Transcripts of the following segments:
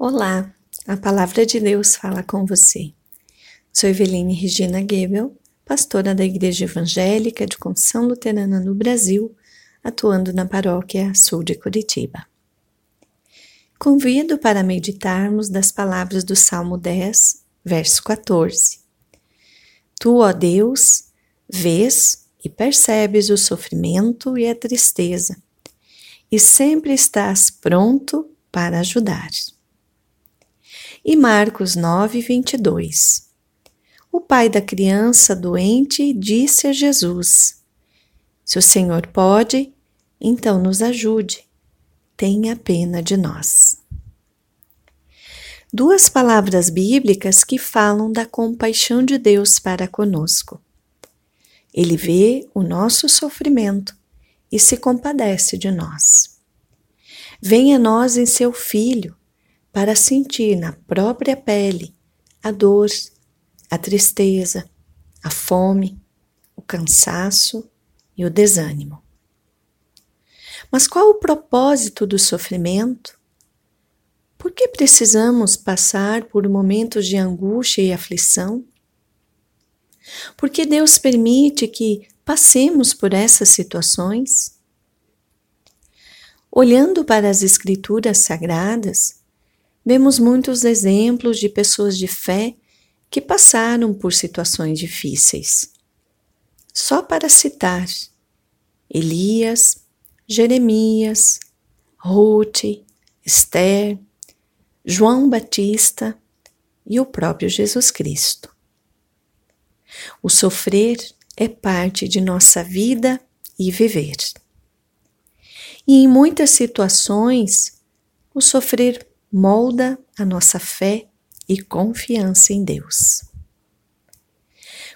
Olá, a palavra de Deus fala com você. Sou Eveline Regina Gebel, pastora da Igreja Evangélica de Confissão Luterana no Brasil, atuando na paróquia sul de Curitiba. Convido para meditarmos das palavras do Salmo 10, verso 14. Tu, ó Deus, vês e percebes o sofrimento e a tristeza, e sempre estás pronto para ajudar e Marcos 9, 22. O pai da criança doente disse a Jesus: Se o Senhor pode, então nos ajude, tenha pena de nós. Duas palavras bíblicas que falam da compaixão de Deus para conosco. Ele vê o nosso sofrimento e se compadece de nós. Venha a nós em seu Filho, para sentir na própria pele a dor, a tristeza, a fome, o cansaço e o desânimo. Mas qual o propósito do sofrimento? Por que precisamos passar por momentos de angústia e aflição? Por que Deus permite que passemos por essas situações? Olhando para as Escrituras Sagradas, Vemos muitos exemplos de pessoas de fé que passaram por situações difíceis. Só para citar Elias, Jeremias, Ruth, Esther, João Batista e o próprio Jesus Cristo. O sofrer é parte de nossa vida e viver. E em muitas situações, o sofrer molda a nossa fé e confiança em Deus.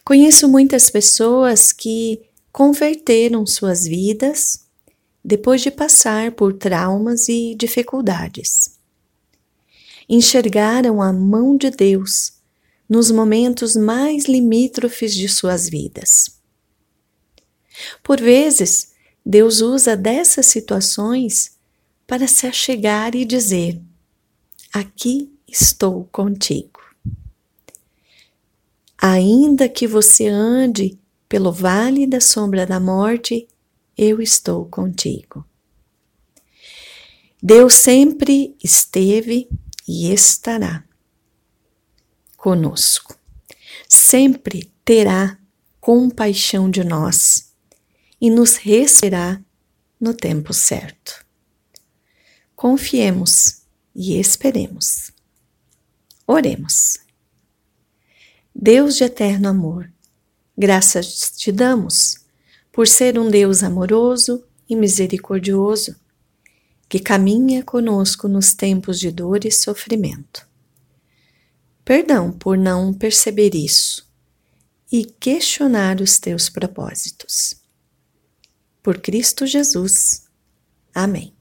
Conheço muitas pessoas que converteram suas vidas depois de passar por traumas e dificuldades. Enxergaram a mão de Deus nos momentos mais limítrofes de suas vidas. Por vezes, Deus usa dessas situações para se achegar e dizer: aqui estou contigo. Ainda que você ande pelo vale da sombra da morte, eu estou contigo. Deus sempre esteve e estará conosco. Sempre terá compaixão de nós e nos receberá no tempo certo. Confiemos e esperemos. Oremos. Deus de eterno amor, graças te damos por ser um Deus amoroso e misericordioso que caminha conosco nos tempos de dor e sofrimento. Perdão por não perceber isso e questionar os teus propósitos. Por Cristo Jesus. Amém.